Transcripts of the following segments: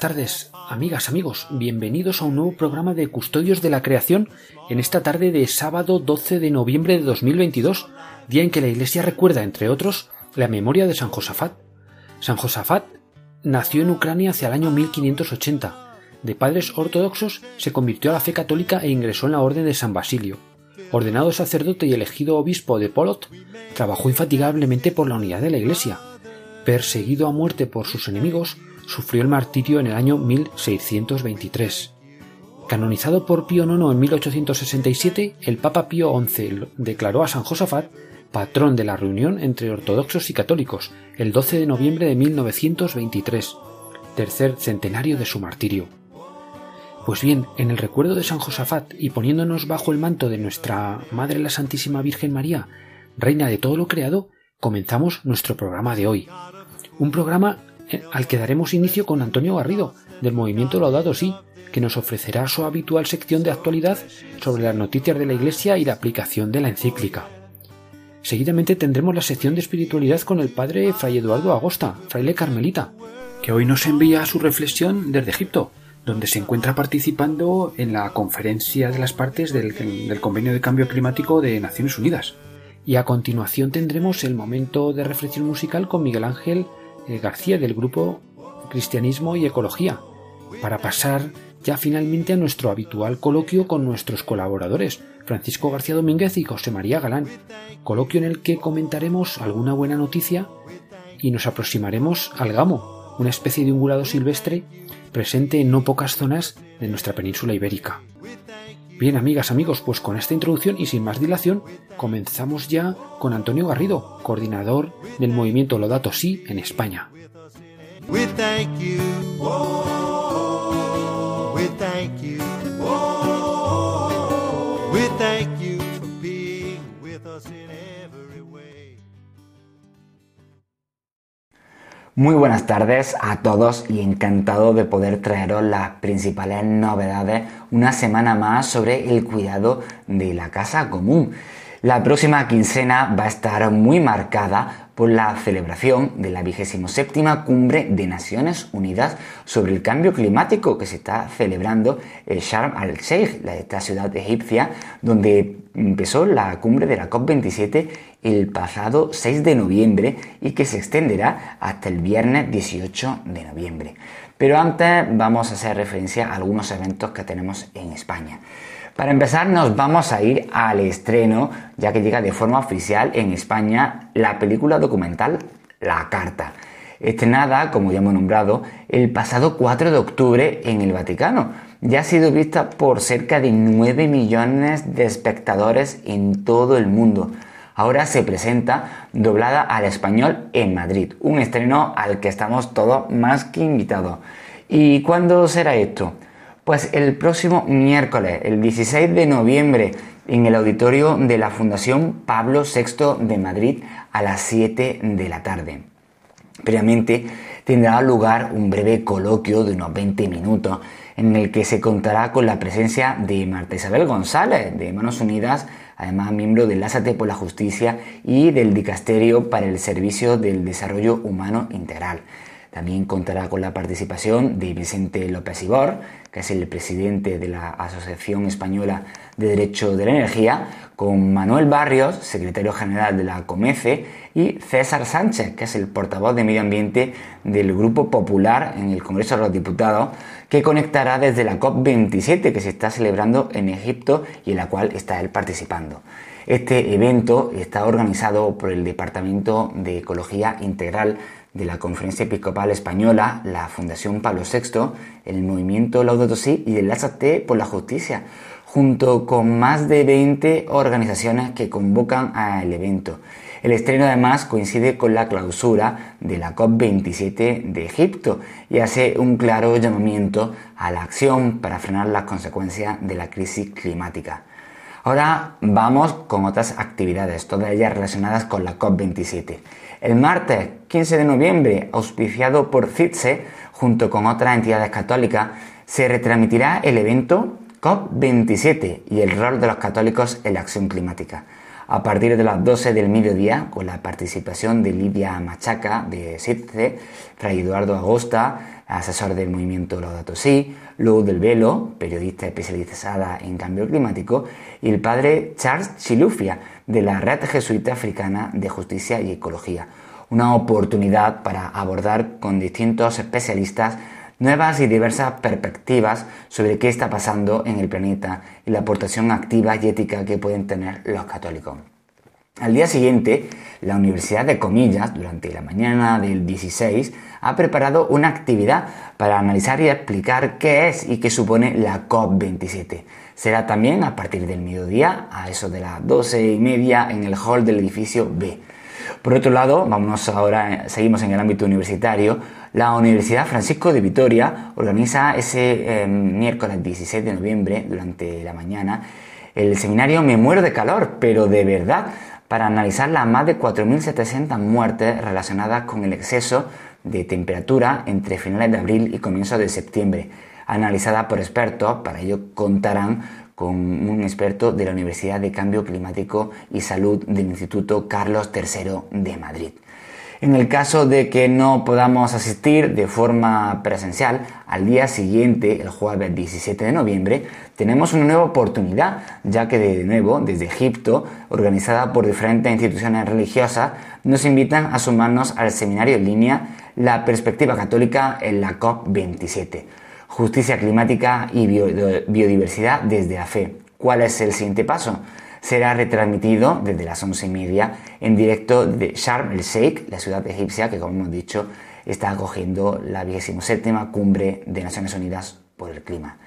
Buenas tardes, amigas, amigos. Bienvenidos a un nuevo programa de Custodios de la Creación en esta tarde de sábado 12 de noviembre de 2022, día en que la Iglesia recuerda, entre otros, la memoria de San Josafat. San Josafat nació en Ucrania hacia el año 1580. De padres ortodoxos, se convirtió a la fe católica e ingresó en la Orden de San Basilio. Ordenado sacerdote y elegido obispo de Polot, trabajó infatigablemente por la unidad de la Iglesia. Perseguido a muerte por sus enemigos, sufrió el martirio en el año 1623. Canonizado por Pío IX en 1867, el Papa Pío XI declaró a San Josafat patrón de la reunión entre ortodoxos y católicos el 12 de noviembre de 1923, tercer centenario de su martirio. Pues bien, en el recuerdo de San Josafat y poniéndonos bajo el manto de nuestra Madre la Santísima Virgen María, Reina de todo lo creado, comenzamos nuestro programa de hoy. Un programa al que daremos inicio con Antonio Garrido, del movimiento Laudato Si, que nos ofrecerá su habitual sección de actualidad sobre las noticias de la Iglesia y la aplicación de la encíclica. Seguidamente tendremos la sección de espiritualidad con el padre Fray Eduardo Agosta, fraile carmelita, que hoy nos envía su reflexión desde Egipto, donde se encuentra participando en la conferencia de las partes del, del Convenio de Cambio Climático de Naciones Unidas. Y a continuación tendremos el momento de reflexión musical con Miguel Ángel García del grupo Cristianismo y Ecología, para pasar ya finalmente a nuestro habitual coloquio con nuestros colaboradores, Francisco García Domínguez y José María Galán, coloquio en el que comentaremos alguna buena noticia y nos aproximaremos al gamo, una especie de ungulado silvestre presente en no pocas zonas de nuestra península ibérica. Bien, amigas, amigos, pues con esta introducción y sin más dilación, comenzamos ya con Antonio Garrido, coordinador del movimiento Lodato Si en España. Muy buenas tardes a todos y encantado de poder traeros las principales novedades una semana más sobre el cuidado de la casa común. La próxima quincena va a estar muy marcada por la celebración de la 27 Cumbre de Naciones Unidas sobre el Cambio Climático que se está celebrando en Sharm el-Sheikh, esta ciudad egipcia, donde empezó la cumbre de la COP27 el pasado 6 de noviembre y que se extenderá hasta el viernes 18 de noviembre. Pero antes vamos a hacer referencia a algunos eventos que tenemos en España. Para empezar nos vamos a ir al estreno, ya que llega de forma oficial en España la película documental La Carta, estrenada, como ya hemos nombrado, el pasado 4 de octubre en el Vaticano. Ya ha sido vista por cerca de 9 millones de espectadores en todo el mundo. Ahora se presenta doblada al español en Madrid, un estreno al que estamos todos más que invitados. ¿Y cuándo será esto? Pues el próximo miércoles, el 16 de noviembre, en el auditorio de la Fundación Pablo VI de Madrid a las 7 de la tarde. Previamente tendrá lugar un breve coloquio de unos 20 minutos en el que se contará con la presencia de Marta Isabel González de Manos Unidas, además miembro del Lásate por la Justicia y del Dicasterio para el Servicio del Desarrollo Humano Integral. También contará con la participación de Vicente López Ibor, que es el presidente de la Asociación Española de Derecho de la Energía, con Manuel Barrios, secretario general de la COMECE, y César Sánchez, que es el portavoz de Medio Ambiente del Grupo Popular en el Congreso de los Diputados, que conectará desde la COP27 que se está celebrando en Egipto y en la cual está él participando. Este evento está organizado por el Departamento de Ecología Integral de la Conferencia Episcopal Española, la Fundación Pablo VI, el Movimiento Laudato Si y el Lázate por la Justicia, junto con más de 20 organizaciones que convocan al evento. El estreno además coincide con la clausura de la COP27 de Egipto y hace un claro llamamiento a la acción para frenar las consecuencias de la crisis climática. Ahora vamos con otras actividades, todas ellas relacionadas con la COP27. El martes 15 de noviembre, auspiciado por CITSE, junto con otras entidades católicas, se retransmitirá el evento COP27 y el rol de los católicos en la acción climática. A partir de las 12 del mediodía con la participación de Lidia Machaca de SITCE, Fray Eduardo Agosta, asesor del movimiento Laudato Si, Luz del Velo, periodista especializada en cambio climático, y el padre Charles Chilufia de la Red Jesuita Africana de Justicia y Ecología. Una oportunidad para abordar con distintos especialistas nuevas y diversas perspectivas sobre qué está pasando en el planeta y la aportación activa y ética que pueden tener los católicos. Al día siguiente, la Universidad de Comillas, durante la mañana del 16, ha preparado una actividad para analizar y explicar qué es y qué supone la COP27. Será también a partir del mediodía, a eso de las 12 y media, en el hall del edificio B. Por otro lado, vamos ahora, seguimos en el ámbito universitario, la Universidad Francisco de Vitoria organiza ese em, miércoles 16 de noviembre, durante la mañana, el seminario Me muero de calor, pero de verdad, para analizar las más de 4.700 muertes relacionadas con el exceso de temperatura entre finales de abril y comienzos de septiembre, analizada por expertos, para ello contarán con un experto de la Universidad de Cambio Climático y Salud del Instituto Carlos III de Madrid. En el caso de que no podamos asistir de forma presencial, al día siguiente, el jueves 17 de noviembre, tenemos una nueva oportunidad, ya que de nuevo, desde Egipto, organizada por diferentes instituciones religiosas, nos invitan a sumarnos al seminario en línea La perspectiva católica en la COP27. Justicia climática y biodiversidad desde la fe. ¿Cuál es el siguiente paso? será retransmitido desde las once y media en directo de Sharm el Sheikh, la ciudad egipcia que, como hemos dicho, está acogiendo la 27 cumbre de Naciones Unidas por el clima.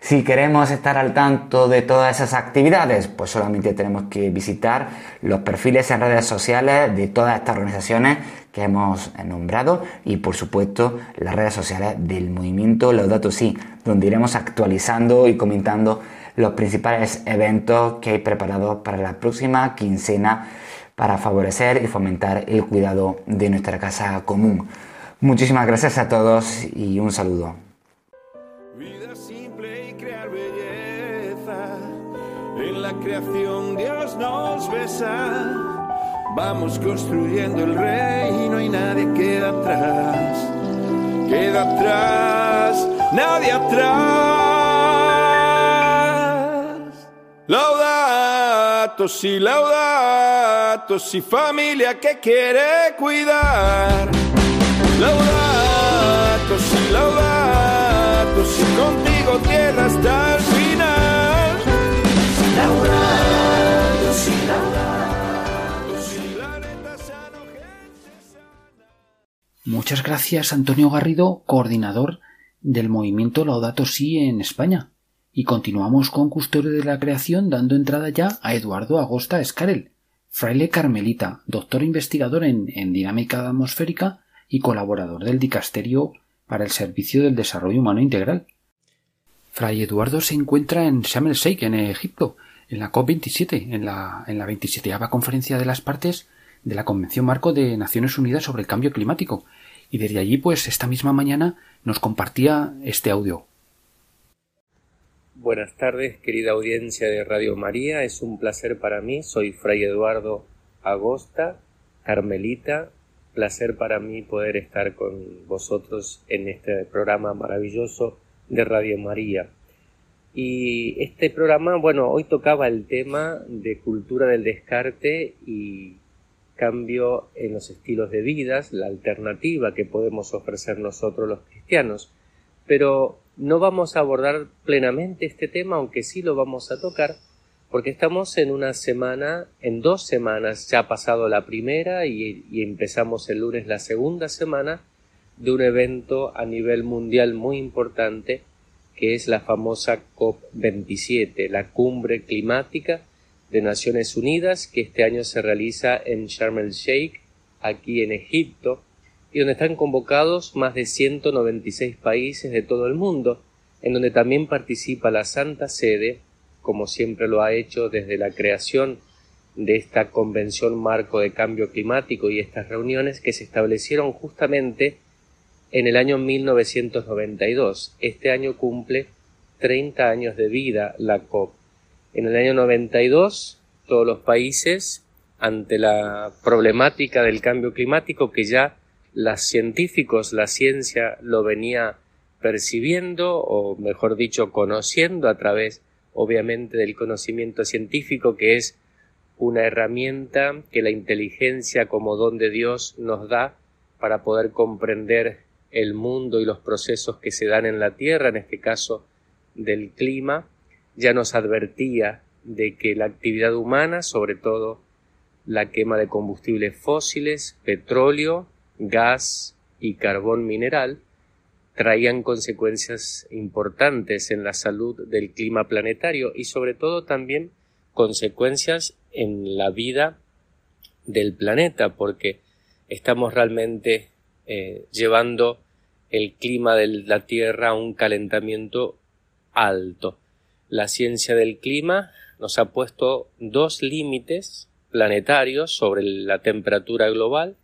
Si queremos estar al tanto de todas esas actividades, pues solamente tenemos que visitar los perfiles en redes sociales de todas estas organizaciones que hemos nombrado y por supuesto las redes sociales del movimiento Laudato Si, donde iremos actualizando y comentando los principales eventos que hay preparados para la próxima quincena para favorecer y fomentar el cuidado de nuestra casa común. Muchísimas gracias a todos y un saludo. Vida simple y crear belleza. En la creación Dios nos besa. Vamos construyendo el reino y nadie queda atrás. Queda atrás, nadie atrás. Laudato si, laudato si, familia que quiere cuidar. Laudato si, laudato si, contigo tierra hasta Muchas gracias, Antonio Garrido, coordinador del movimiento Laudato Si en España. Y continuamos con Custodio de la Creación dando entrada ya a Eduardo Agosta Escarel, fraile carmelita, doctor investigador en, dinámica atmosférica y colaborador del Dicasterio para el Servicio del Desarrollo Humano Integral. Fray Eduardo se encuentra en Sharm el Sheikh, en Egipto, en la COP27, en la, en la 27 Conferencia de las Partes de la Convención Marco de Naciones Unidas sobre el Cambio Climático, y desde allí, pues, esta misma mañana nos compartía este audio. Buenas tardes, querida audiencia de Radio María. Es un placer para mí. Soy Fray Eduardo Agosta, Carmelita. Placer para mí poder estar con vosotros en este programa maravilloso de Radio María. Y este programa, bueno, hoy tocaba el tema de cultura del descarte y cambio en los estilos de vidas, la alternativa que podemos ofrecer nosotros los cristianos. Pero no vamos a abordar plenamente este tema, aunque sí lo vamos a tocar, porque estamos en una semana, en dos semanas, ya ha pasado la primera y, empezamos el lunes la segunda semana de un evento a nivel mundial muy importante que es la famosa COP27, la cumbre climática de Naciones Unidas, que este año se realiza en Sharm el Sheikh, aquí en Egipto, y donde están convocados más de 196 países de todo el mundo, en donde también participa la Santa Sede, como siempre lo ha hecho desde la creación de esta Convención Marco de Cambio Climático y estas reuniones que se establecieron justamente en el año 1992. Este año cumple 30 años de vida la COP. En el año 92 todos los países ante la problemática del cambio climático que ya los científicos, la ciencia lo venía percibiendo o mejor dicho conociendo a través obviamente del conocimiento científico que es una herramienta que la inteligencia como don de Dios nos da para poder comprender el mundo y los procesos que se dan en la Tierra, en este caso del clima, ya nos advertía de que la actividad humana, sobre todo la quema de combustibles fósiles, petróleo, gas y carbón mineral, traían consecuencias importantes en la salud del clima planetario y sobre todo también consecuencias en la vida del planeta porque estamos realmente eh, llevando el clima de la Tierra a un calentamiento alto. La ciencia del clima nos ha puesto dos límites planetarios sobre la temperatura global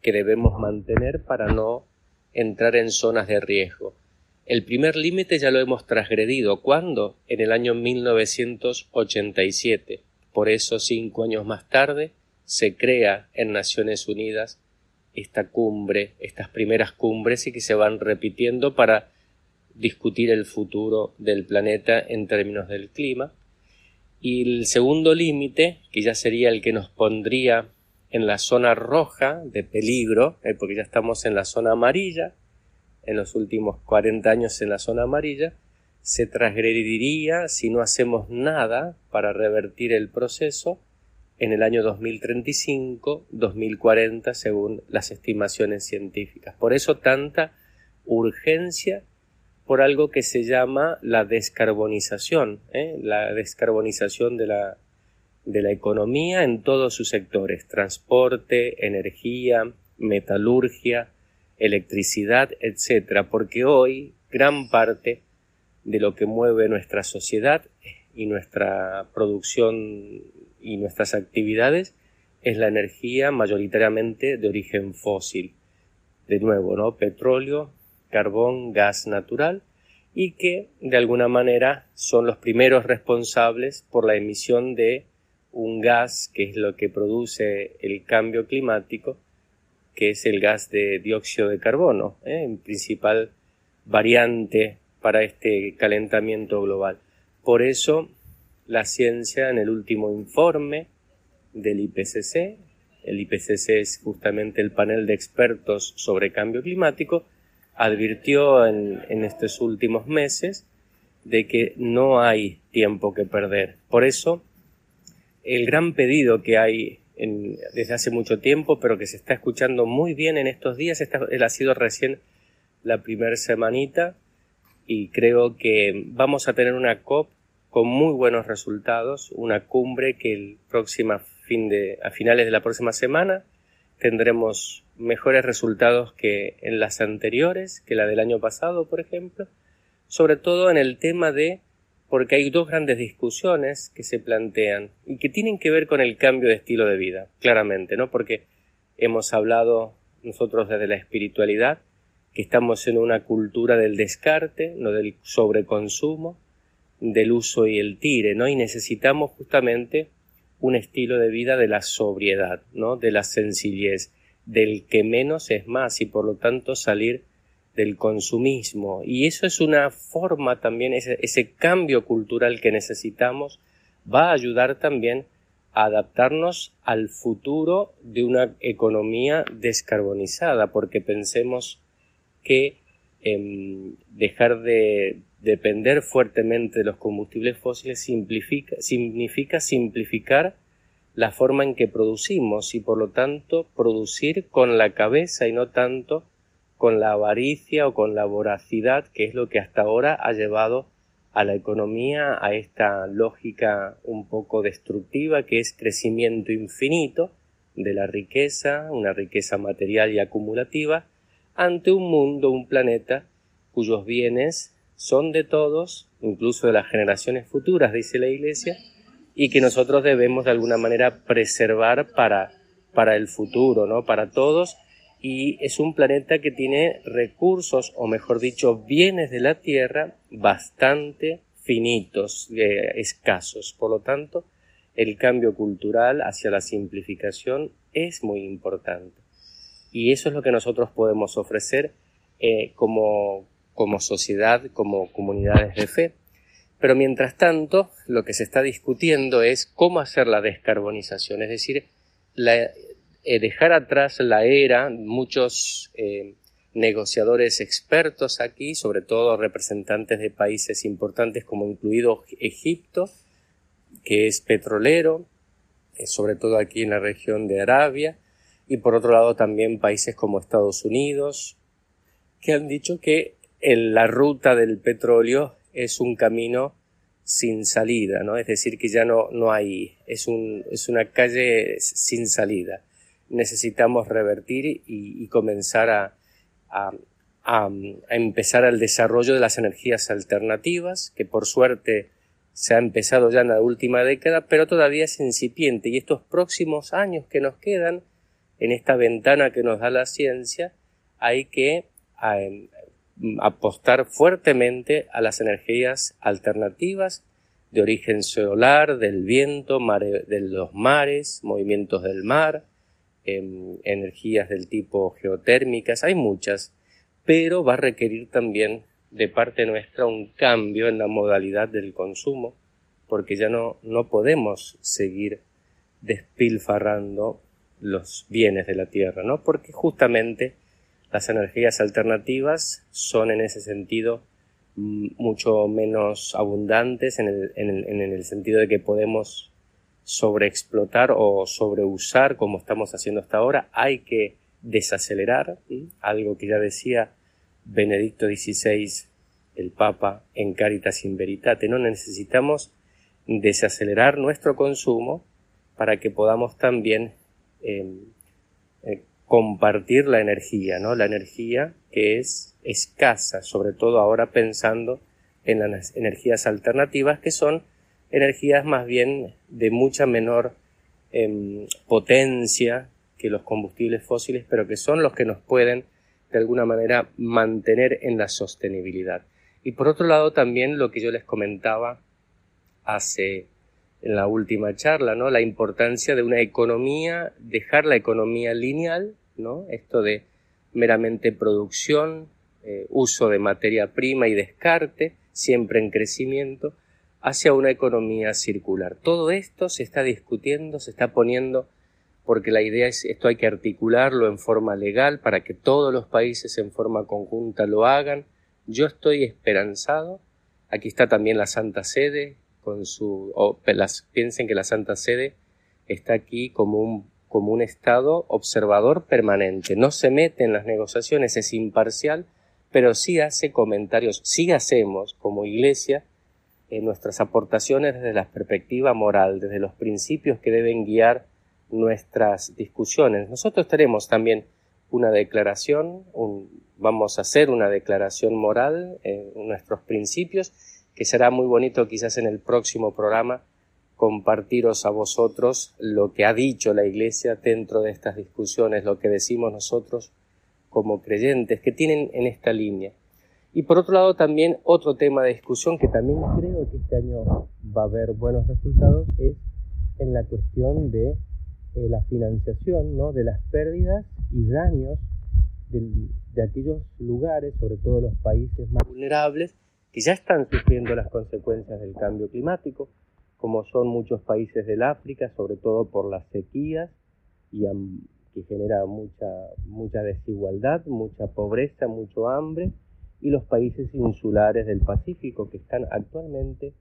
que debemos mantener para no entrar en zonas de riesgo. El primer límite ya lo hemos transgredido. ¿Cuándo? En el año 1987. Por eso, cinco años más tarde, se crea en Naciones Unidas esta cumbre, estas primeras cumbres y que se van repitiendo para discutir el futuro del planeta en términos del clima. Y el segundo límite, que ya sería el que nos pondría en la zona roja de peligro, eh, porque ya estamos en la zona amarilla, en los últimos 40 años en la zona amarilla, se transgrediría si no hacemos nada para revertir el proceso en el año 2035-2040 según las estimaciones científicas. Por eso tanta urgencia por algo que se llama la descarbonización, ¿eh? la descarbonización de la, de la economía en todos sus sectores, transporte, energía, metalurgia, electricidad, etcétera, porque hoy gran parte de lo que mueve nuestra sociedad y nuestra producción y nuestras actividades es la energía mayoritariamente de origen fósil. De nuevo, ¿no? Petróleo, carbón, gas natural y que de alguna manera son los primeros responsables por la emisión de un gas que es lo que produce el cambio climático, que es el gas de dióxido de carbono, ¿eh? en principal variante para este calentamiento global. Por eso la ciencia en el último informe del IPCC. El IPCC es justamente el panel de expertos sobre cambio climático. Advirtió en, estos últimos meses de que no hay tiempo que perder. Por eso, el gran pedido que hay desde hace mucho tiempo, pero que se está escuchando muy bien en estos días, esta, ha sido recién la primera semanita y creo que vamos a tener una COP con muy buenos resultados, una cumbre que el próximo fin de, a finales de la próxima semana tendremos mejores resultados que en las anteriores, que la del año pasado, por ejemplo, sobre todo en el tema de porque hay dos grandes discusiones que se plantean y que tienen que ver con el cambio de estilo de vida, claramente, ¿no? Porque hemos hablado nosotros desde la espiritualidad que estamos en una cultura del descarte, no del sobreconsumo, del uso y el tire, ¿no? Y necesitamos justamente un estilo de vida de la sobriedad, ¿no? De la sencillez, del que menos es más y por lo tanto salir del consumismo. Y eso es una forma también, ese, cambio cultural que necesitamos va a ayudar también a adaptarnos al futuro de una economía descarbonizada, porque pensemos que em, dejar de, depender fuertemente de los combustibles fósiles significa simplificar la forma en que producimos y por lo tanto producir con la cabeza y no tanto con la avaricia o con la voracidad, que es lo que hasta ahora ha llevado a la economía a esta lógica un poco destructiva que es crecimiento infinito de la riqueza, una riqueza material y acumulativa, ante un mundo, un planeta cuyos bienes son de todos, incluso de las generaciones futuras, dice la Iglesia, y que nosotros debemos de alguna manera preservar para, para el futuro, ¿no? Para todos, y es un planeta que tiene recursos, o mejor dicho, bienes de la Tierra bastante finitos, eh, escasos. Por lo tanto, el cambio cultural hacia la simplificación es muy importante. Y eso es lo que nosotros podemos ofrecer eh, como, como sociedad, como comunidades de fe. Pero mientras tanto, lo que se está discutiendo es cómo hacer la descarbonización, es decir, eh, dejar atrás la era, muchos eh, negociadores expertos aquí, sobre todo representantes de países importantes como incluido Egipto, que es petrolero, eh, sobre todo aquí en la región de Arabia, y por otro lado también países como Estados Unidos, que han dicho que en la ruta del petróleo es un camino sin salida, ¿no? Es decir, que ya no, no hay, es, un, es una calle sin salida necesitamos revertir y, comenzar a, a, empezar el desarrollo de las energías alternativas, que por suerte se ha empezado ya en la última década, pero todavía es incipiente y estos próximos años que nos quedan en esta ventana que nos da la ciencia, hay que apostar fuertemente a las energías alternativas de origen solar, del viento, de los mares, movimientos del mar, energías del tipo geotérmicas, hay muchas, pero va a requerir también de parte nuestra un cambio en la modalidad del consumo, porque ya no, no podemos seguir despilfarrando los bienes de la tierra, ¿no? Porque justamente las energías alternativas son en ese sentido mucho menos abundantes en el, en el sentido de que podemos sobreexplotar o sobreusar como estamos haciendo hasta ahora, hay que desacelerar, algo que ya decía Benedicto XVI, el Papa, en Caritas in Veritate, no necesitamos desacelerar nuestro consumo para que podamos también em, eh, compartir la energía, ¿no? La energía que es escasa, sobre todo ahora pensando en las energías alternativas que son energías más bien de mucha menor em, potencia que los combustibles fósiles, pero que son los que nos pueden de alguna manera mantener en la sostenibilidad. Y por otro lado también lo que yo les comentaba hace en la última charla, ¿no? La importancia de una economía, dejar la economía lineal, ¿no? Esto de meramente producción, eh, uso de materia prima y descarte, siempre en crecimiento, hacia una economía circular. Todo esto se está discutiendo, se está poniendo, porque la idea es esto hay que articularlo en forma legal para que todos los países en forma conjunta lo hagan. Yo estoy esperanzado. Aquí está también la Santa Sede con su, piensen que la Santa Sede está aquí como un, como un Estado observador permanente. No se mete en las negociaciones, es imparcial, pero sí hace comentarios, sí hacemos como Iglesia nuestras aportaciones desde la perspectiva moral, desde los principios que deben guiar nuestras discusiones. Nosotros tenemos también una declaración, vamos a hacer una declaración moral en nuestros principios, que será muy bonito quizás en el próximo programa compartiros a vosotros lo que ha dicho la Iglesia dentro de estas discusiones, lo que decimos nosotros como creyentes que tienen en esta línea. Y por otro lado también otro tema de discusión que también creo que este año va a haber buenos resultados es en la cuestión de eh, la financiación ¿no? de las pérdidas y daños de, de aquellos lugares, sobre todo los países más vulnerables, que ya están sufriendo las consecuencias del cambio climático, como son muchos países del África, sobre todo por las sequías y que genera mucha, mucha desigualdad, mucha pobreza, mucho hambre y los países insulares del Pacífico que están actualmente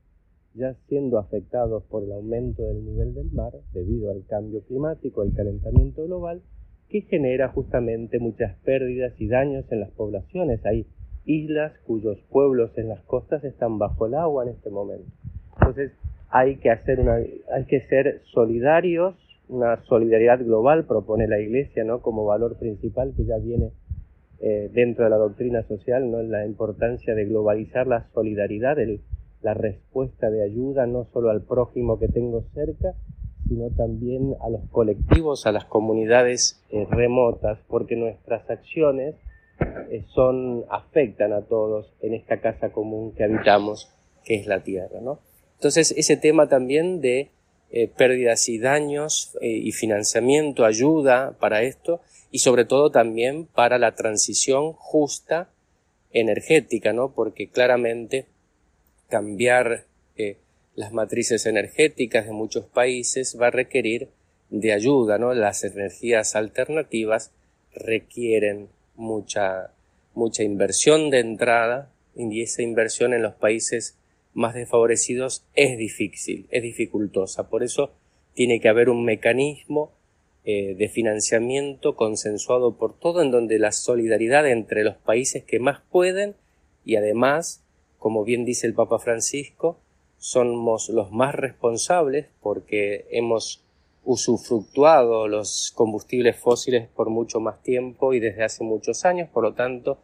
ya siendo afectados por el aumento del nivel del mar debido al cambio climático, al calentamiento global que genera justamente muchas pérdidas y daños en las poblaciones. Hay islas cuyos pueblos en las costas están bajo el agua en este momento. Entonces hay que hacer una, hay que ser solidarios, una solidaridad global propone la Iglesia, ¿no? Como valor principal que ya viene eh, dentro de la doctrina social, ¿no? La importancia de globalizar la solidaridad, la respuesta de ayuda no solo al prójimo que tengo cerca, sino también a los colectivos, a las comunidades eh, remotas, porque nuestras acciones son afectan a todos en esta casa común que habitamos, que es la tierra, ¿no? Entonces ese tema también de eh, pérdidas y daños y financiamiento, ayuda para esto y sobre todo también para la transición justa energética, ¿no? Porque claramente cambiar las matrices energéticas de muchos países va a requerir de ayuda, ¿no? Las energías alternativas requieren mucha, mucha inversión de entrada y esa inversión en los países más desfavorecidos es difícil, es dificultosa. Por eso tiene que haber un mecanismo eh, de financiamiento consensuado por todo en donde la solidaridad entre los países que más pueden y además, como bien dice el Papa Francisco, somos los más responsables porque hemos usufructuado los combustibles fósiles por mucho más tiempo y desde hace muchos años, por lo tanto,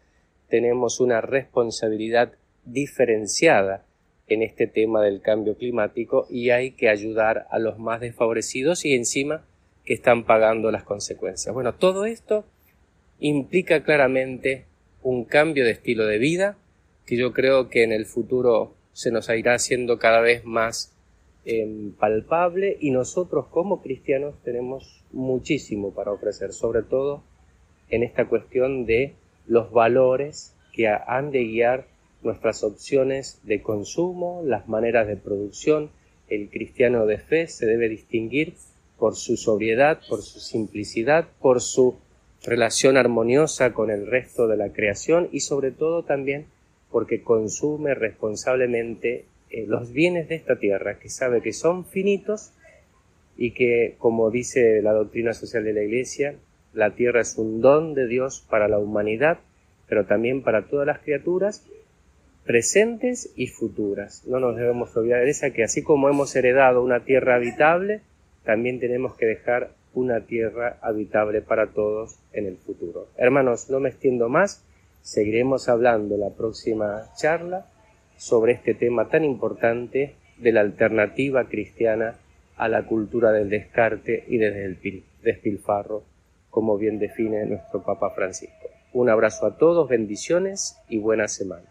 tenemos una responsabilidad diferenciada en este tema del cambio climático y hay que ayudar a los más desfavorecidos y encima que están pagando las consecuencias. Bueno, todo esto implica claramente un cambio de estilo de vida que yo creo que en el futuro se nos irá haciendo cada vez más palpable y nosotros como cristianos tenemos muchísimo para ofrecer, sobre todo en esta cuestión de los valores que han de guiar nuestras opciones de consumo, las maneras de producción. El cristiano de fe se debe distinguir por su sobriedad, por su simplicidad, por su relación armoniosa con el resto de la creación y sobre todo también porque consume responsablemente eh, los bienes de esta tierra, que sabe que son finitos y que, como dice la doctrina social de la Iglesia, la tierra es un don de Dios para la humanidad, pero también para todas las criaturas, presentes y futuras. No nos debemos olvidar de esa que así como hemos heredado una tierra habitable, también tenemos que dejar una tierra habitable para todos en el futuro. Hermanos, no me extiendo más Seguiremos hablando la próxima charla sobre este tema tan importante de la alternativa cristiana a la cultura del descarte y del despilfarro, como bien define nuestro Papa Francisco. Un abrazo a todos, bendiciones y buena semana.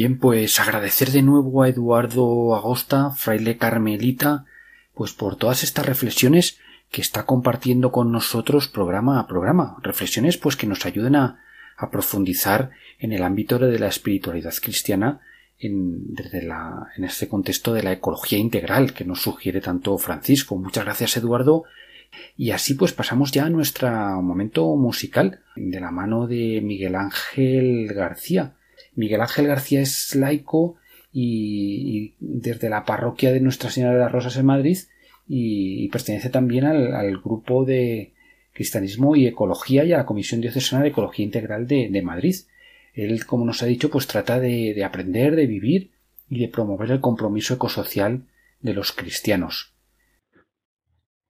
Bien, pues agradecer de nuevo a Eduardo Agosta, fraile carmelita, pues por todas estas reflexiones que está compartiendo con nosotros programa a programa. Reflexiones pues que nos ayuden a, profundizar en el ámbito de la espiritualidad cristiana en, desde la, en este contexto de la ecología integral que nos sugiere tanto Francisco. Muchas gracias Eduardo. Y así pues pasamos ya a nuestro momento musical de la mano de Miguel Ángel García Miguel Ángel García es laico y, desde la parroquia de Nuestra Señora de las Rosas en Madrid y, pertenece también al, grupo de Cristianismo y Ecología y a la Comisión Diocesana de Ecología Integral de, Madrid. Él, como nos ha dicho, pues trata de, de aprender, de vivir y de promover el compromiso ecosocial de los cristianos.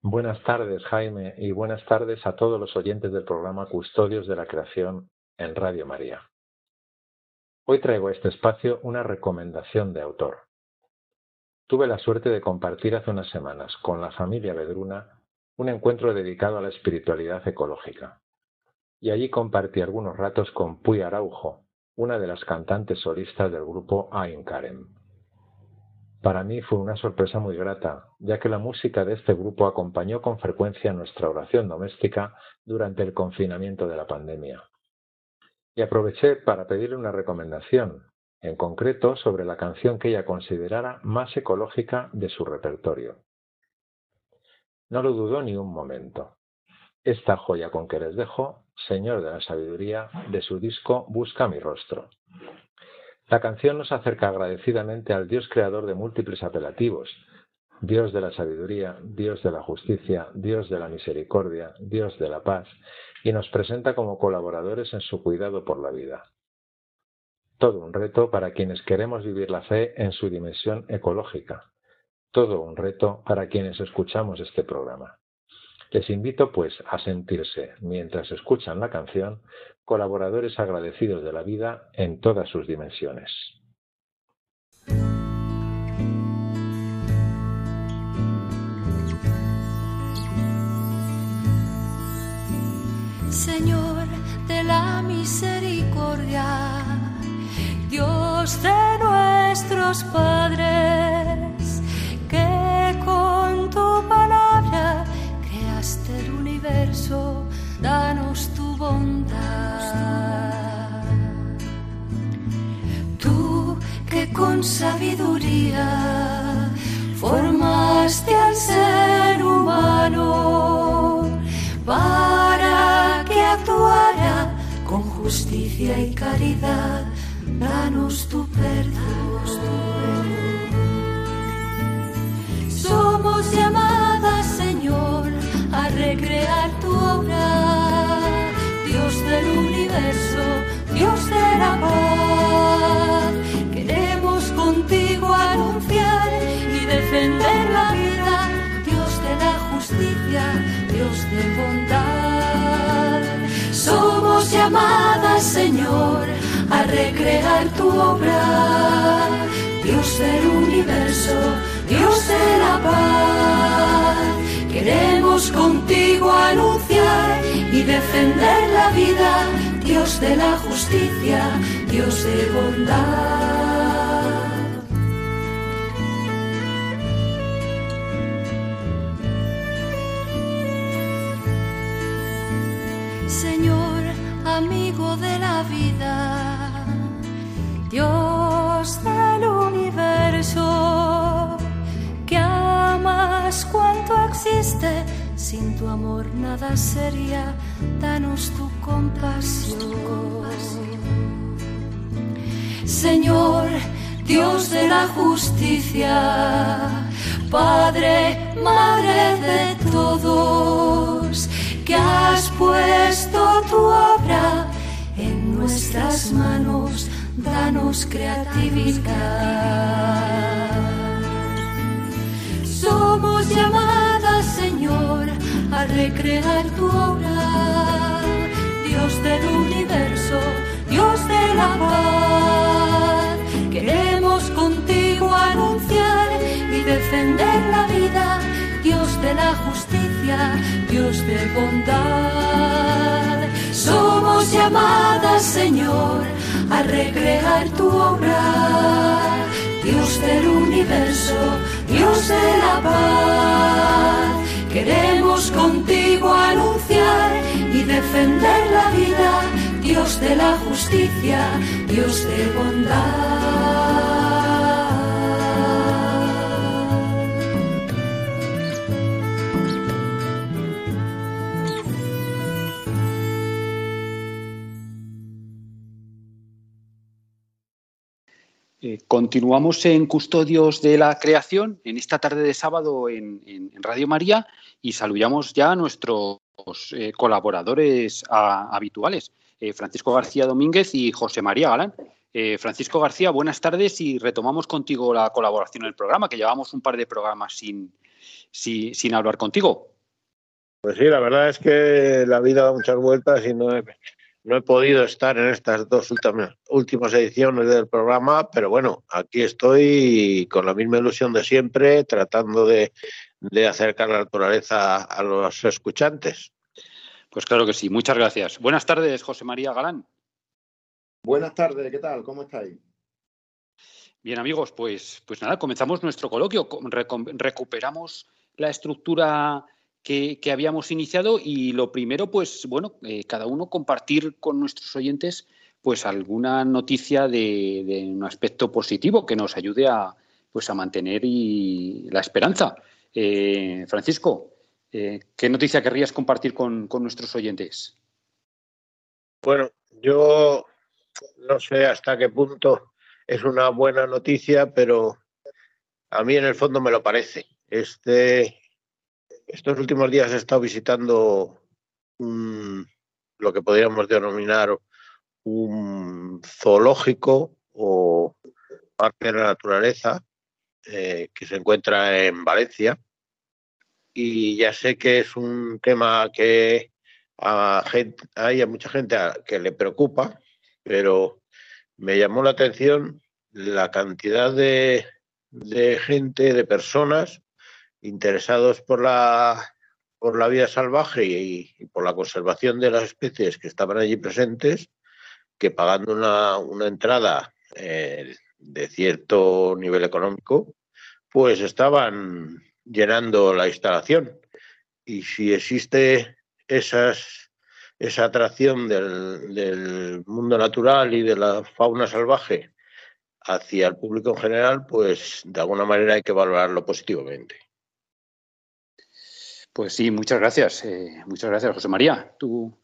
Buenas tardes, Jaime, y buenas tardes a todos los oyentes del programa Custodios de la Creación en Radio María. Hoy traigo a este espacio una recomendación de autor. Tuve la suerte de compartir hace unas semanas con la familia Vedruna un encuentro dedicado a la espiritualidad ecológica. Y allí compartí algunos ratos con Puy Araujo, una de las cantantes solistas del grupo Ain Karem. Para mí fue una sorpresa muy grata, ya que la música de este grupo acompañó con frecuencia nuestra oración doméstica durante el confinamiento de la pandemia Y aproveché para pedirle una recomendación, en concreto sobre la canción que ella considerara más ecológica de su repertorio. No lo dudó ni un momento. Esta joya con que les dejo, Señor de la Sabiduría, de su disco Busca mi rostro. La canción nos acerca agradecidamente al Dios creador de múltiples apelativos, Dios de la sabiduría, Dios de la justicia, Dios de la misericordia, Dios de la paz, y nos presenta como colaboradores en su cuidado por la vida. Todo un reto para quienes queremos vivir la fe en su dimensión ecológica. Todo un reto para quienes escuchamos este programa. Les invito, pues, a sentirse, mientras escuchan la canción, colaboradores agradecidos de la vida en todas sus dimensiones. Señor de la misericordia, Dios de nuestros padres, que con tu palabra creaste el universo, danos tu bondad. Tú que con sabiduría justicia y caridad, danos tu perdón. Somos llamadas, Señor, a recrear tu obra, Dios del universo, Dios de la paz. Somos llamadas, Señor, a recrear tu obra, Dios del universo, Dios de la paz. Queremos contigo anunciar y defender la vida, Dios de la justicia, Dios de bondad. Vida, Dios del universo, que amas cuanto existe, sin tu amor nada sería, danos tu compasión. Señor, Dios de la justicia, Padre, Madre de nuestras manos, danos creatividad. Somos llamadas, Señor, a recrear tu obra, Dios del universo, Dios de la paz. Queremos contigo anunciar y defender la vida, Dios de la justicia, Dios de bondad. Somos llamadas, Señor, a recrear tu obra, Dios del universo, Dios de la paz. Queremos contigo anunciar y defender la vida, Dios de la justicia, Dios de bondad. Continuamos en Custodios de la Creación en esta tarde de sábado en, Radio María y saludamos ya a nuestros eh, colaboradores habituales, eh, Francisco García Domínguez y José María Galán. Eh, Francisco García, buenas tardes y retomamos contigo la colaboración en el programa, que llevamos un par de programas sin, sin, sin hablar contigo. Pues sí, la verdad es que la vida da muchas vueltas y no no he podido estar en estas dos últimas, últimas ediciones del programa, pero bueno, aquí estoy con la misma ilusión de siempre, tratando de, de acercar la naturaleza a los escuchantes. Pues claro que sí, muchas gracias. Buenas tardes, José María Galán. Buenas tardes, ¿qué tal? ¿Cómo estáis? Bien, amigos, pues, pues nada, comenzamos nuestro coloquio. Recuperamos la estructura que, habíamos iniciado y lo primero, pues bueno, eh, cada uno compartir con nuestros oyentes pues alguna noticia de, un aspecto positivo que nos ayude a, pues a mantener la esperanza. Eh, Francisco, eh, ¿qué noticia querrías compartir con, nuestros oyentes? Bueno, yo no sé hasta qué punto es una buena noticia, pero a mí en el fondo me lo parece. Este, estos últimos días he estado visitando lo que podríamos denominar un zoológico o parque de la naturaleza eh, que se encuentra en Valencia. Y ya sé que es un tema que a hay a mucha gente que le preocupa, pero me llamó la atención la cantidad de, de gente, de personas interesados por la por la vida salvaje y, por la conservación de las especies que estaban allí presentes, que pagando una, entrada eh, de cierto nivel económico, pues estaban llenando la instalación. Y si existe esas, esa atracción del, del mundo natural y de la fauna salvaje hacia el público en general, pues de alguna manera hay que valorarlo positivamente. Pues sí, muchas gracias. Eh, muchas gracias, José María. Tú,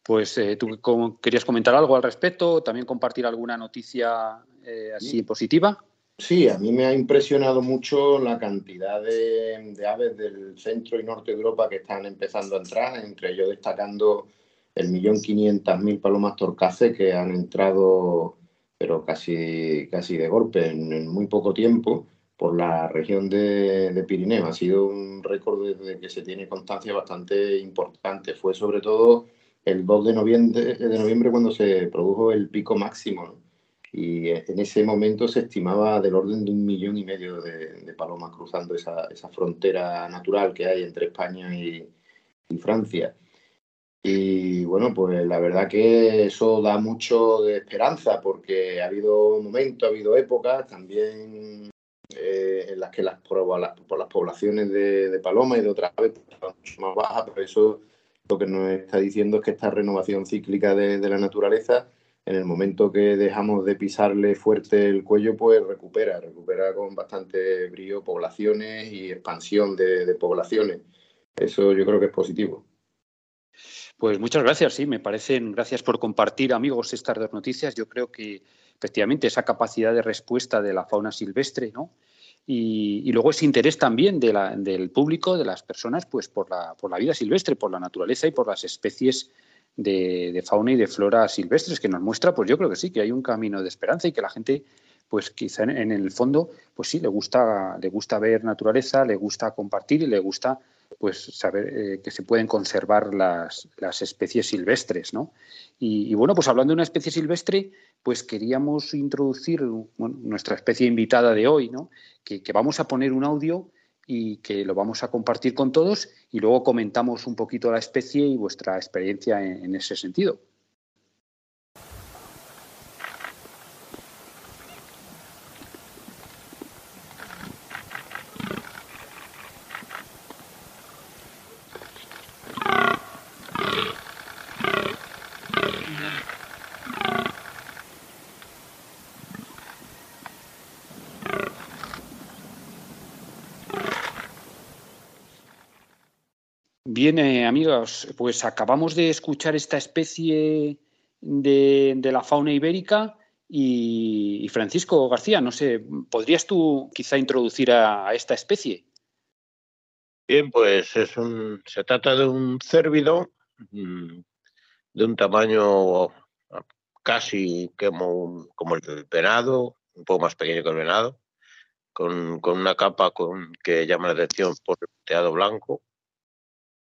pues, eh, ¿tú querías comentar algo al respecto? ¿También compartir alguna noticia eh, así positiva? Sí, a mí me ha impresionado mucho la cantidad de, aves del centro y norte de Europa que están empezando a entrar, entre ellos destacando el millón quinientas mil palomas torcace que han entrado, pero casi, casi de golpe en muy poco tiempo por la región de, Pirineo. Ha sido un récord desde que se tiene constancia bastante importante. Fue sobre todo el 2 de noviembre, de noviembre cuando se produjo el pico máximo. Y en ese momento se estimaba del orden de un millón y medio de, palomas cruzando esa, frontera natural que hay entre España y, y Francia. Y bueno, pues la verdad que eso da mucho de esperanza porque ha habido momentos, ha habido épocas, también eh, en las que las, por las, poblaciones de, de paloma y de otras aves están mucho más bajas, por eso lo que nos está diciendo es que esta renovación cíclica de, la naturaleza, en el momento que dejamos de pisarle fuerte el cuello, pues recupera, recupera con bastante brío poblaciones y expansión de poblaciones. Eso yo creo que es positivo. Pues muchas gracias, sí, me parecen, gracias por compartir, amigos, estas dos noticias. Yo creo que efectivamente esa capacidad de respuesta de la fauna silvestre, ¿no? Y, luego ese interés también del público, de las personas, pues por la, por la vida silvestre, por la naturaleza y por las especies de, fauna y de flora silvestres, que nos muestra, pues yo creo que sí, que hay un camino de esperanza y que la gente, pues quizá en, el fondo, pues sí, le gusta, le gusta ver naturaleza, le gusta compartir y le gusta pues saber eh, que se pueden conservar las, las especies silvestres, ¿no? Y, bueno, pues hablando de una especie silvestre, pues queríamos introducir nuestra especie invitada de hoy, ¿no? Que, vamos a poner un audio y que lo vamos a compartir con todos y luego comentamos un poquito la especie y vuestra experiencia en ese sentido. Bien, eh, amigos, pues acabamos de escuchar esta especie de, la fauna ibérica y, Francisco García, no sé, ¿podrías tú quizá introducir a, esta especie? Bien, pues es un, se trata de un cérvido mm, de un tamaño casi como, como el venado, un poco más pequeño que el venado, con, una capa con, que llama la atención por el teado blanco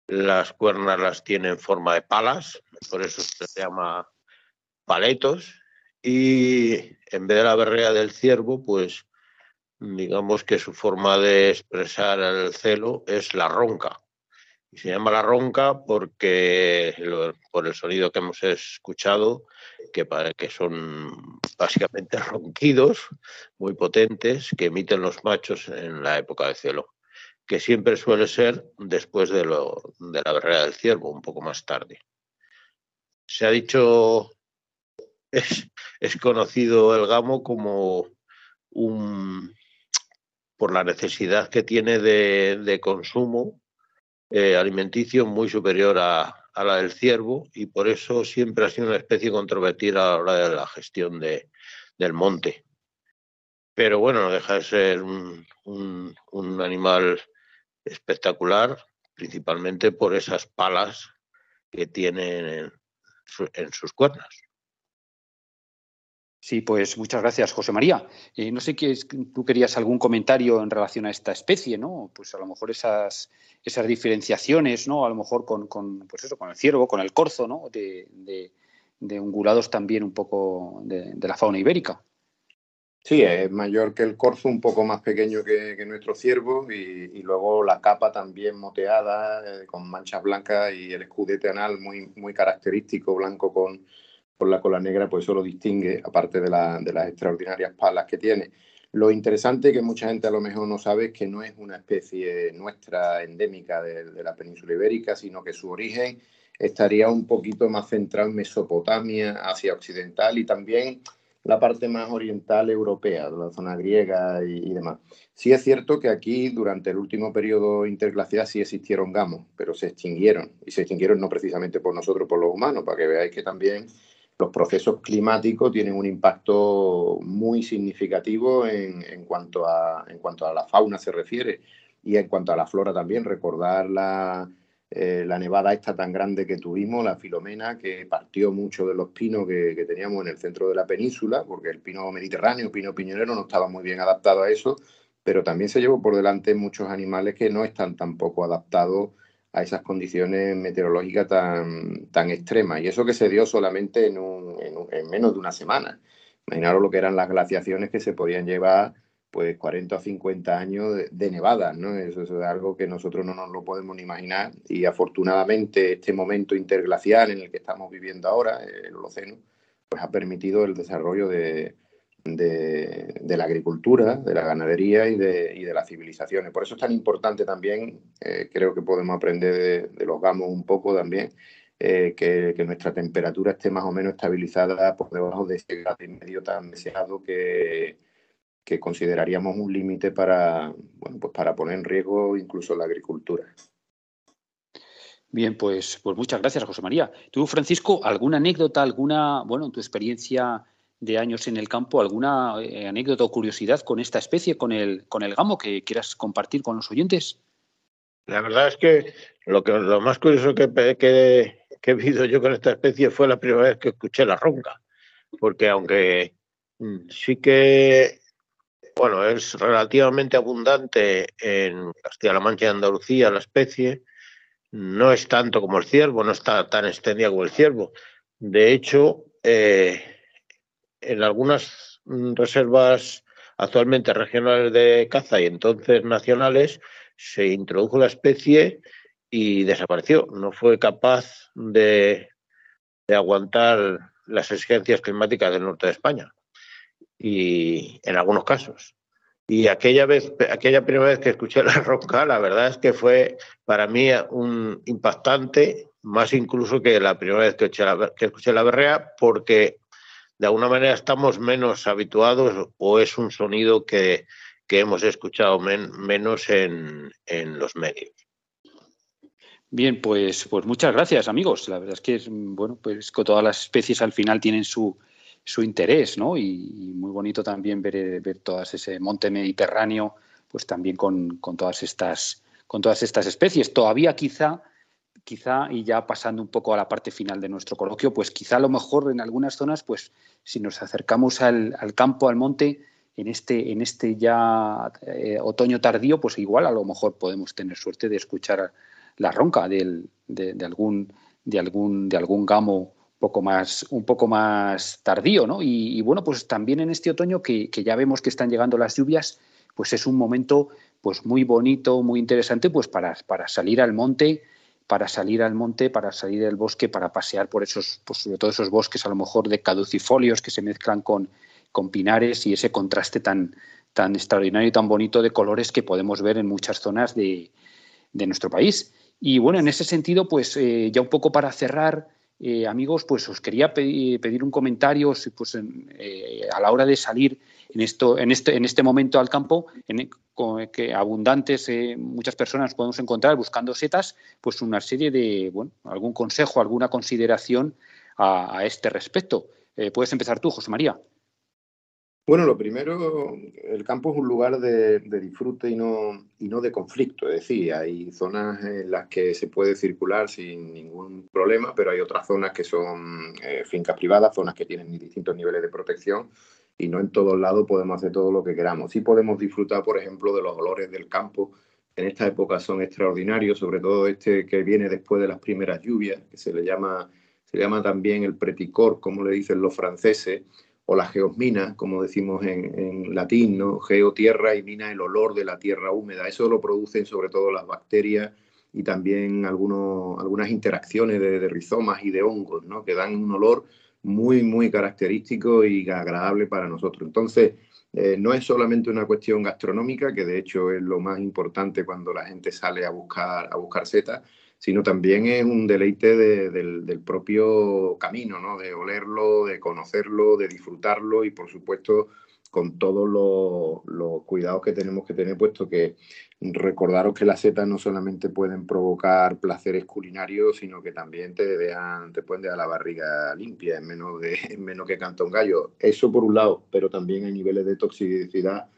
las cuernas las tiene en forma de palas, por eso se llama paletos. Y en vez de la berrea del ciervo, pues digamos que su forma de expresar el celo es la ronca. Y se llama la ronca porque por el sonido que hemos escuchado, que, que son básicamente ronquidos muy potentes que emiten los machos en la época de celo que siempre suele ser después de, lo, de la barrera del ciervo, un poco más tarde. Se ha dicho es, conocido el gamo como un por la necesidad que tiene de, consumo eh, alimenticio muy superior a, la del ciervo y por eso siempre ha sido una especie controvertida a la hora de la gestión de, del monte. Pero bueno, no deja de ser un, un animal espectacular, principalmente por esas palas que tienen en, sus cuernas. Sí, pues muchas gracias, José María. Eh, no sé qué tú querías algún comentario en relación a esta especie, ¿no? Pues a lo mejor esas, esas diferenciaciones, ¿no? A lo mejor con, con pues eso, con el ciervo, con el corzo, ¿no? De, de, ungulados también un poco de, la fauna ibérica. Sí, es mayor que el corzo, un poco más pequeño que, nuestro ciervo y, luego la capa también moteada, eh, con manchas blancas y el escudete anal muy, muy característico, blanco con, la cola negra, pues eso lo distingue, aparte de, las extraordinarias palas que tiene. Lo interesante que mucha gente a lo mejor no sabe es que no es una especie nuestra endémica de la península ibérica, sino que su origen estaría un poquito más centrado en Mesopotamia, Asia Occidental y también la parte más oriental europea, la zona griega y, demás. Sí es cierto que aquí, durante el último periodo interglacial, sí existieron gamos, pero se extinguieron. Y se extinguieron no precisamente por nosotros, por los humanos, para que veáis que también los procesos climáticos tienen un impacto muy significativo en, en, cuanto, a, en cuanto a la fauna se refiere y en cuanto a la flora también. Recordar la, eh, la nevada esta tan grande que tuvimos, la filomena, que partió mucho de los pinos que, teníamos en el centro de la península, porque el pino mediterráneo, pino piñonero, no estaba muy bien adaptado a eso, pero también se llevó por delante muchos animales que no están tampoco adaptados a esas condiciones meteorológicas tan, tan extremas. Y eso que se dio solamente en, en menos de una semana. Imaginaros lo que eran las glaciaciones que se podían llevar pues 40 o 50 años de, nevadas, ¿no? Eso es algo que nosotros no nos lo podemos ni imaginar y afortunadamente este momento interglacial en el que estamos viviendo ahora, el Holoceno, pues ha permitido el desarrollo de, de, la agricultura, de la ganadería y de, y de, las civilizaciones. Por eso es tan importante también, eh, creo que podemos aprender de, los gamos un poco también, eh, que, que, nuestra temperatura esté más o menos estabilizada por debajo de ese grado y medio tan deseado que que consideraríamos un límite para, bueno, pues para poner en riesgo incluso la agricultura. Bien, pues, pues muchas gracias, José María. Tú, Francisco, ¿alguna anécdota, alguna, bueno, en tu experiencia de años en el campo, alguna eh, anécdota o curiosidad con esta especie, con el, con el gamo, que quieras compartir con los oyentes? La verdad es que lo, que, lo más curioso que, que, que he vivido yo con esta especie fue la primera vez que escuché la ronca, porque aunque mm, sí que bueno, es relativamente abundante en Castilla-La Mancha y Andalucía la especie. No es tanto como el ciervo, no está tan extendida como el ciervo. De hecho, eh, en algunas reservas actualmente regionales de caza y entonces nacionales se introdujo la especie y desapareció. No fue capaz de aguantar las exigencias climáticas del norte de España y en algunos casos. Y aquella vez, aquella primera vez que escuché la ronca, la verdad es que fue para mí un impactante, más incluso que la primera vez que escuché la, berrea, porque de alguna manera estamos menos habituados o es un sonido que, que hemos escuchado menos en, en, los medios. Bien, pues, pues muchas gracias, amigos. La verdad es que bueno, pues que todas las especies al final tienen su, su interés, ¿no? Y, muy bonito también ver, ver todas ese monte mediterráneo, pues también con, todas estas con todas estas especies. Todavía quizá, quizá, y ya pasando un poco a la parte final de nuestro coloquio, pues quizá a lo mejor en algunas zonas, pues si nos acercamos al, campo, al monte, en este, en este ya eh, otoño tardío, pues igual a lo mejor podemos tener suerte de escuchar la ronca de, algún, de, algún, de algún gamo poco más, un poco más tardío, ¿no? Y, bueno, pues también en este otoño que, ya vemos que están llegando las lluvias, pues es un momento pues muy bonito, muy interesante, pues para, para salir al monte, para salir al monte, para salir del bosque, para pasear por esos, pues sobre todo esos bosques a lo mejor de caducifolios que se mezclan con, con pinares y ese contraste tan, tan extraordinario y tan bonito de colores que podemos ver en muchas zonas de, nuestro país. Y bueno, en ese sentido, pues eh, ya un poco para cerrar, eh, amigos, pues os quería pedir, un comentario pues, eh, a la hora de salir en, esto, en, este, en este momento al campo, en, que abundantes, eh, muchas personas podemos encontrar buscando setas, pues una serie de, bueno, algún consejo, alguna consideración a, este respecto. puedes empezar tú, José María. Bueno, lo primero, el campo es un lugar de, disfrute y no, y no de conflicto. Es decir, hay zonas en las que se puede circular sin ningún problema, pero hay otras zonas que son eh, fincas privadas, zonas que tienen distintos niveles de protección y no en todos lados podemos hacer todo lo que queramos. Sí podemos disfrutar, por ejemplo, de los olores del campo. En esta época son extraordinarios, sobre todo este que viene después de las primeras lluvias, que se le llama, se llama también el preticor, como le dicen los franceses o la geosmina, como decimos en, latín, ¿no? Geo, tierra y mina, el olor de la tierra húmeda. Eso lo producen sobre todo las bacterias y también algunos, algunas interacciones de, rizomas y de hongos, ¿no? Que dan un olor muy, muy característico y agradable para nosotros. Entonces, eh, no es solamente una cuestión gastronómica, que de hecho es lo más importante cuando la gente sale a buscar, a buscar setas, sino también es un deleite del, propio camino, ¿no? de olerlo, de conocerlo, de disfrutarlo y por supuesto con todos los, cuidados que tenemos que tener, puesto que recordaros que las setas no solamente pueden provocar placeres culinarios, sino que también te, dejan, te pueden dejar la barriga limpia en menos, de, en menos que canta un gallo. Eso por un lado, pero también hay niveles de toxicidad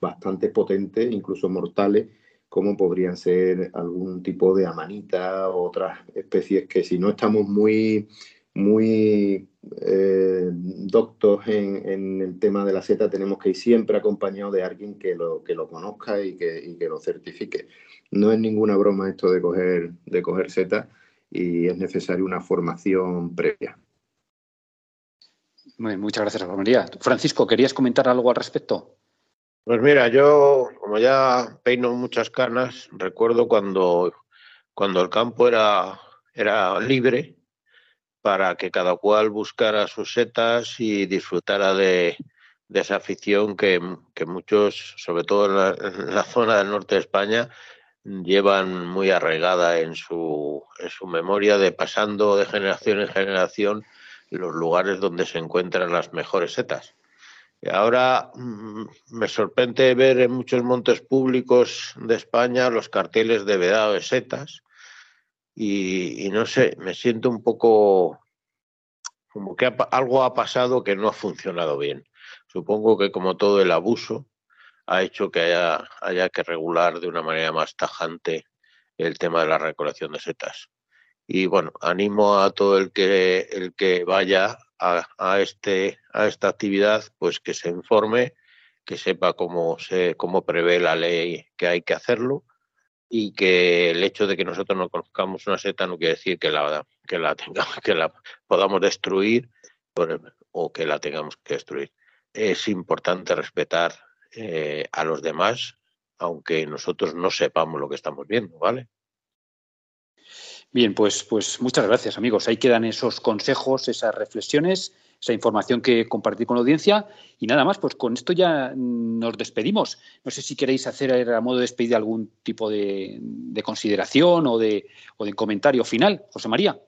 bastante potentes, incluso mortales, como podrían ser algún tipo de amanita otras especies que si no estamos muy, muy eh, doctos en, el tema de la seta, tenemos que ir siempre acompañado de alguien que lo, que lo conozca y que, que lo certifique. No es ninguna broma esto de coger, de coger seta y es necesaria una formación previa. muchas gracias, María. Francisco, ¿querías comentar algo al respecto? Pues mira, yo como ya peino muchas canas, recuerdo cuando, cuando el campo era, era libre para que cada cual buscara sus setas y disfrutara de, esa afición que, muchos, sobre todo en la, zona del norte de España, llevan muy arraigada en su, en su memoria de pasando de generación en generación los lugares donde se encuentran las mejores setas. Ahora mm, me sorprende ver en muchos montes públicos de España los carteles de vedado de setas y, no sé, me siento un poco como que algo ha pasado que no ha funcionado bien. Supongo que como todo el abuso ha hecho que haya, haya que regular de una manera más tajante el tema de la recolección de setas. Y bueno, animo a todo el que, el que vaya a, este, a esta actividad, pues que se informe, que sepa cómo, se, cómo prevé la ley que hay que hacerlo y que el hecho de que nosotros no conozcamos una seta no quiere decir que la, que la, tengamos, que la podamos destruir o que la tengamos que destruir. Es importante respetar eh, a los demás, aunque nosotros no sepamos lo que estamos viendo, ¿vale? Bien, pues, pues muchas gracias, amigos. Ahí quedan esos consejos, esas reflexiones, esa información que compartí con la audiencia. Y nada más, pues con esto ya nos despedimos. No sé si queréis hacer a modo de despedida algún tipo de, consideración o de, o de comentario final. José María.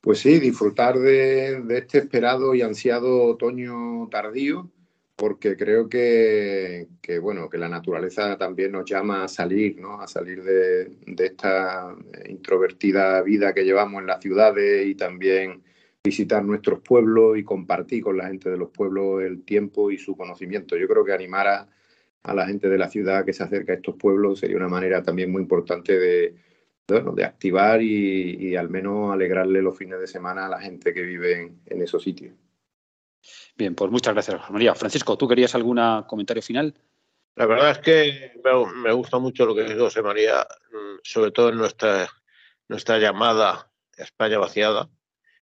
Pues sí, disfrutar de este esperado y ansiado otoño tardío porque creo que, bueno, que la naturaleza también nos llama a salir, ¿no? a salir de, esta introvertida vida que llevamos en las ciudades y también visitar nuestros pueblos y compartir con la gente de los pueblos el tiempo y su conocimiento. Yo creo que animar a, la gente de la ciudad que se acerca a estos pueblos sería una manera también muy importante de, de activar y, al menos alegrarle los fines de semana a la gente que vive en esos sitios. Bien, pues muchas gracias, José María. Francisco, ¿tú querías algún comentario final? La verdad es que me gusta mucho lo que dice José María, mm, sobre todo en nuestra, nuestra llamada España vaciada.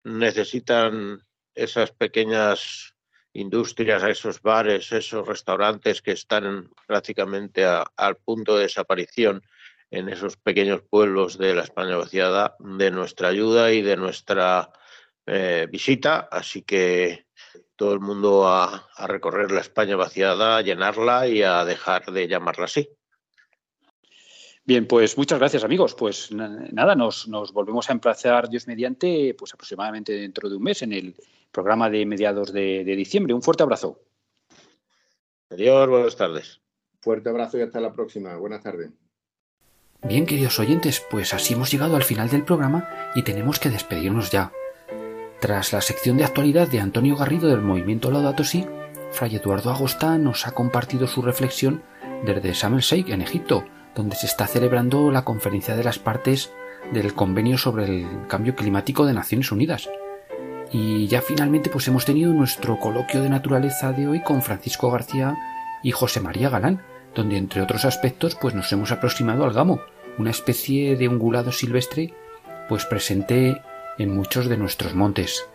Necesitan esas pequeñas industrias, esos bares, esos restaurantes que están prácticamente al punto de desaparición en esos pequeños pueblos de la España vaciada, de nuestra ayuda y de nuestra eh, visita. Así que todo el mundo a, recorrer la España vaciada, a llenarla y a dejar de llamarla así. Bien, pues muchas gracias amigos. Pues nada, nos, volvemos a emplazar Dios mediante, pues aproximadamente dentro de un mes en el programa de mediados de, de diciembre. Un fuerte abrazo. Adiós, buenas tardes. Fuerte abrazo y hasta la próxima. Buenas tardes. Bien, queridos oyentes, pues así hemos llegado al final del programa y tenemos que despedirnos ya. Tras la sección de actualidad de Antonio Garrido del movimiento Laudato Si, Fray Eduardo Agosta nos ha compartido su reflexión desde Sharm en Egipto, donde se está celebrando la conferencia de las partes del convenio sobre el cambio climático de Naciones Unidas. Y ya finalmente pues hemos tenido nuestro coloquio de naturaleza de hoy con Francisco García y José María Galán, donde entre otros aspectos pues nos hemos aproximado al gamo, una especie de ungulado silvestre pues presente en muchos de nuestros montes.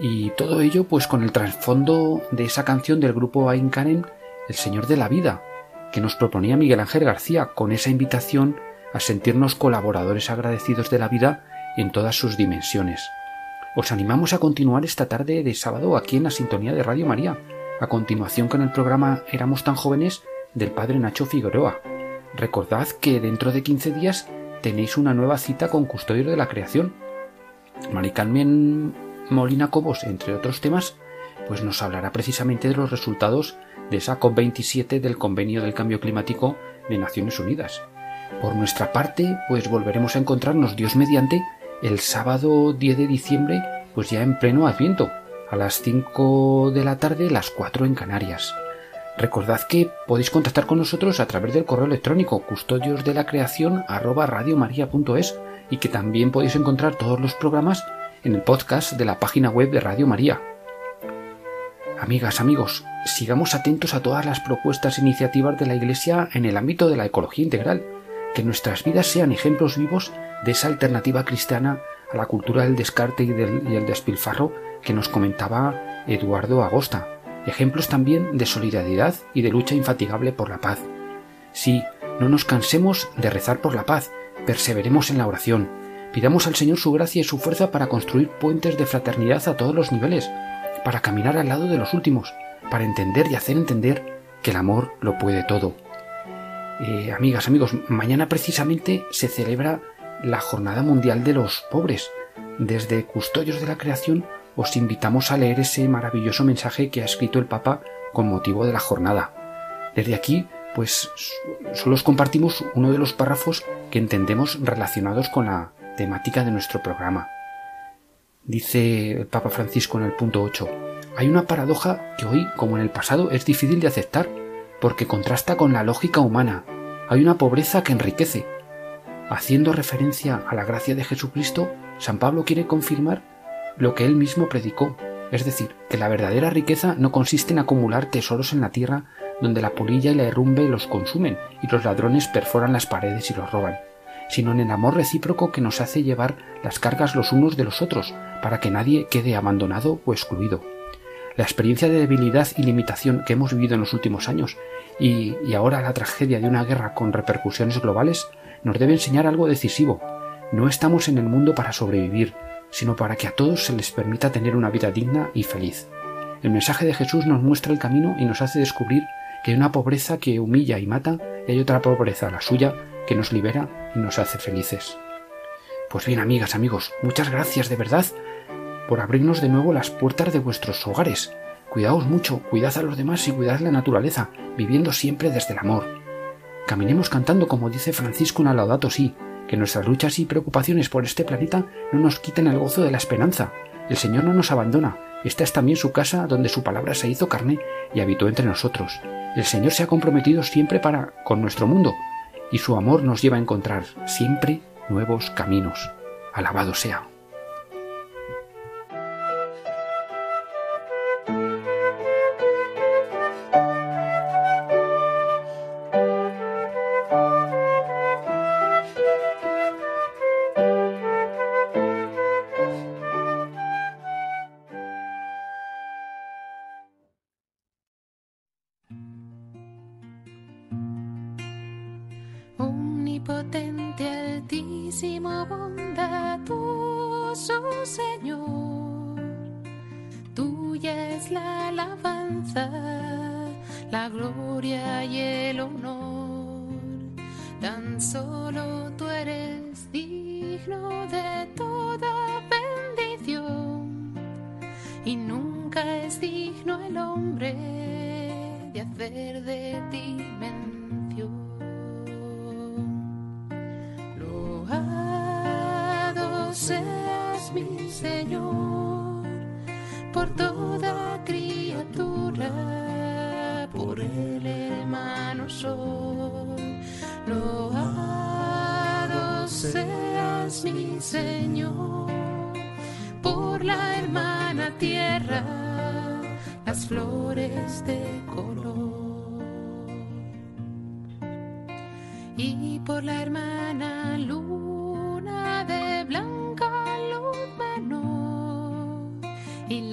Y todo ello pues con el trasfondo de esa canción del grupo Ain El Señor de la Vida, que nos proponía Miguel Ángel García con esa invitación a sentirnos colaboradores agradecidos de la vida en todas sus dimensiones. Os animamos a continuar esta tarde de sábado aquí en la sintonía de Radio María, a continuación con el programa Éramos tan jóvenes del padre Nacho Figueroa. Recordad que dentro de 15 días tenéis una nueva cita con Custodio de la Creación. Mari Molina Cobos, entre otros temas, pues nos hablará precisamente de los resultados de esa COP27 del Convenio del Cambio Climático de Naciones Unidas. Por nuestra parte, pues volveremos a encontrarnos Dios mediante el sábado 10 de diciembre, pues ya en pleno Adviento, a las 5 de la tarde, las 4 en Canarias. Recordad que podéis contactar con nosotros a través del correo electrónico custodios de la creación y que también podéis encontrar todos los programas en el podcast de la página web de Radio María. Amigas, amigos, sigamos atentos a todas las propuestas e iniciativas de la Iglesia en el ámbito de la ecología integral, que nuestras vidas sean ejemplos vivos de esa alternativa cristiana a la cultura del descarte y, del, y el despilfarro que nos comentaba Eduardo Agosta, ejemplos también de solidaridad y de lucha infatigable por la paz. Sí, no nos cansemos de rezar por la paz, perseveremos en la oración, pidamos al Señor su gracia y su fuerza para construir puentes de fraternidad a todos los niveles, para caminar al lado de los últimos, para entender y hacer entender que el amor lo puede todo. Eh, amigas, amigos, mañana precisamente se celebra la Jornada Mundial de los Pobres. Desde Custodios de la Creación os invitamos a leer ese maravilloso mensaje que ha escrito el Papa con motivo de la jornada. Desde aquí, pues solo os compartimos uno de los párrafos que entendemos relacionados con la temática de nuestro programa. Dice el Papa Francisco en el punto 8, hay una paradoja que hoy, como en el pasado, es difícil de aceptar, porque contrasta con la lógica humana. Hay una pobreza que enriquece. Haciendo referencia a la gracia de Jesucristo, San Pablo quiere confirmar lo que él mismo predicó, es decir, que la verdadera riqueza no consiste en acumular tesoros en la tierra donde la polilla y la herrumbe los consumen y los ladrones perforan las paredes y los roban, sino en el amor recíproco que nos hace llevar las cargas los unos de los otros, para que nadie quede abandonado o excluido. La experiencia de debilidad y limitación que hemos vivido en los últimos años y, y ahora la tragedia de una guerra con repercusiones globales nos debe enseñar algo decisivo. No estamos en el mundo para sobrevivir, sino para que a todos se les permita tener una vida digna y feliz. El mensaje de Jesús nos muestra el camino y nos hace descubrir que hay una pobreza que humilla y mata y hay otra pobreza, la suya, que nos libera y nos hace felices. Pues bien, amigas, amigos, muchas gracias de verdad por abrirnos de nuevo las puertas de vuestros hogares. Cuidaos mucho, cuidad a los demás y cuidad la naturaleza, viviendo siempre desde el amor. Caminemos cantando como dice Francisco en Laudato Si, que nuestras luchas y preocupaciones por este planeta no nos quiten el gozo de la esperanza. El Señor no nos abandona. Esta es también su casa donde su palabra se hizo carne y habitó entre nosotros. El Señor se ha comprometido siempre para con nuestro mundo y su amor nos lleva a encontrar siempre nuevos caminos. Alabado sea.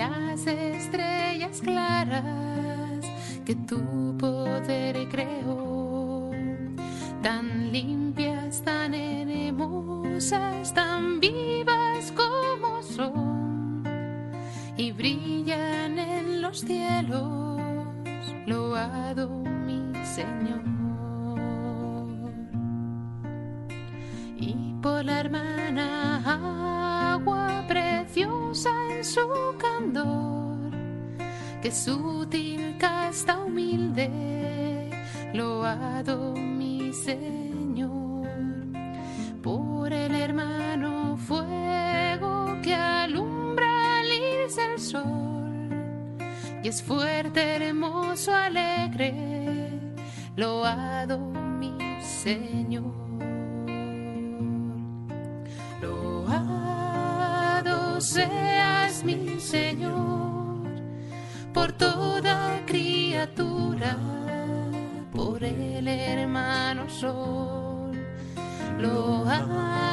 Las estrellas claras que tu poder creó, tan limpias, tan hermosas, tan vivas como son, y brillan en los cielos, loado mi Señor. Y por la hermana en su candor, que sutil, casta, humilde, loado mi Señor. Por el hermano fuego que alumbra al irse el sol, y es fuerte, hermoso, alegre, loado mi Señor. Loado mi Señor por toda criatura, por el hermano sol. Loado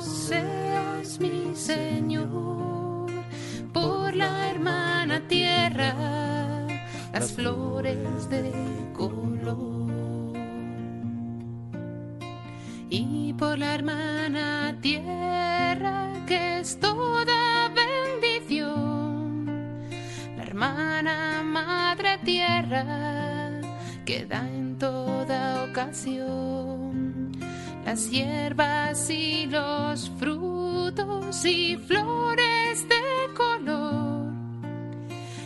seas mi Señor por la hermana tierra, las flores de color la hermana tierra que es toda bendición, la hermana madre tierra que da en toda ocasión. Las hierbas y los frutos y flores de color.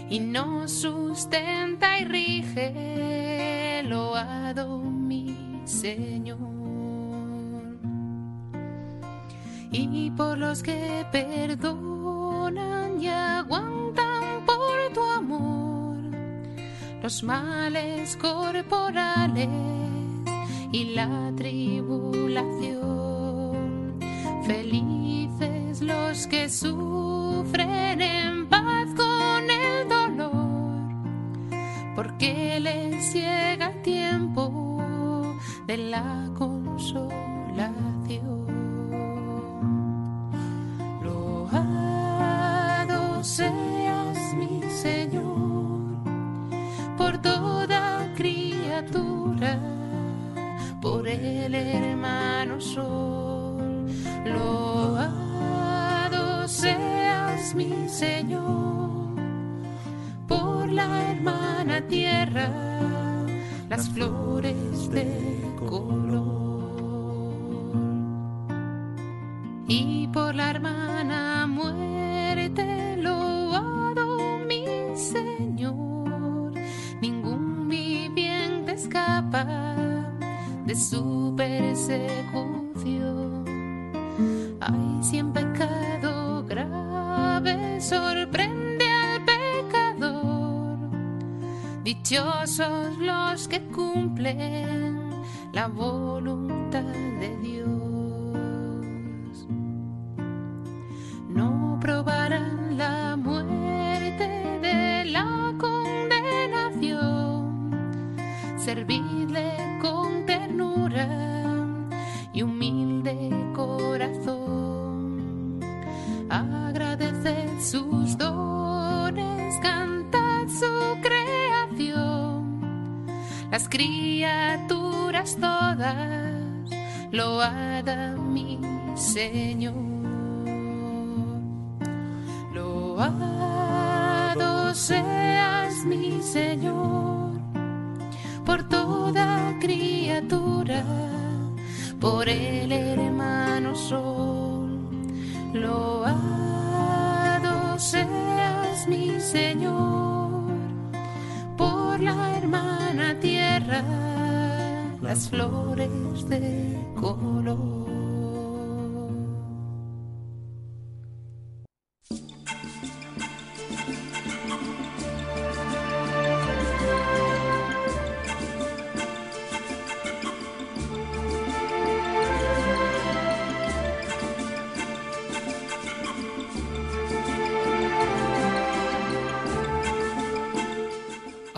Y nos sustenta y rige, loado mi Señor y por los que perdonan y aguantan por tu amor los males corporales y la tribulación. Felices los que sufren en paz con el dolor, porque les llega el tiempo de la consolación. Seas mi Señor por toda criatura, por el hermano sol. Loado seas mi Señor por la hermana tierra, las flores de color. y por la hermana muerte mi Señor. Ningún viviente escapa de su persecución. Ay, si en pecado grave sorprende al pecador, dichosos los que cumplen la voluntad de Dios. no la muerte de la condenación. Servidle con ternura y humilde corazón. Agradeced sus dones, cantad su creación. Las criaturas todas loada mi Señor. Loado seas mi Señor por toda criatura, por el hermano sol. Loado seas mi Señor, por la hermana tierra, las flores de color.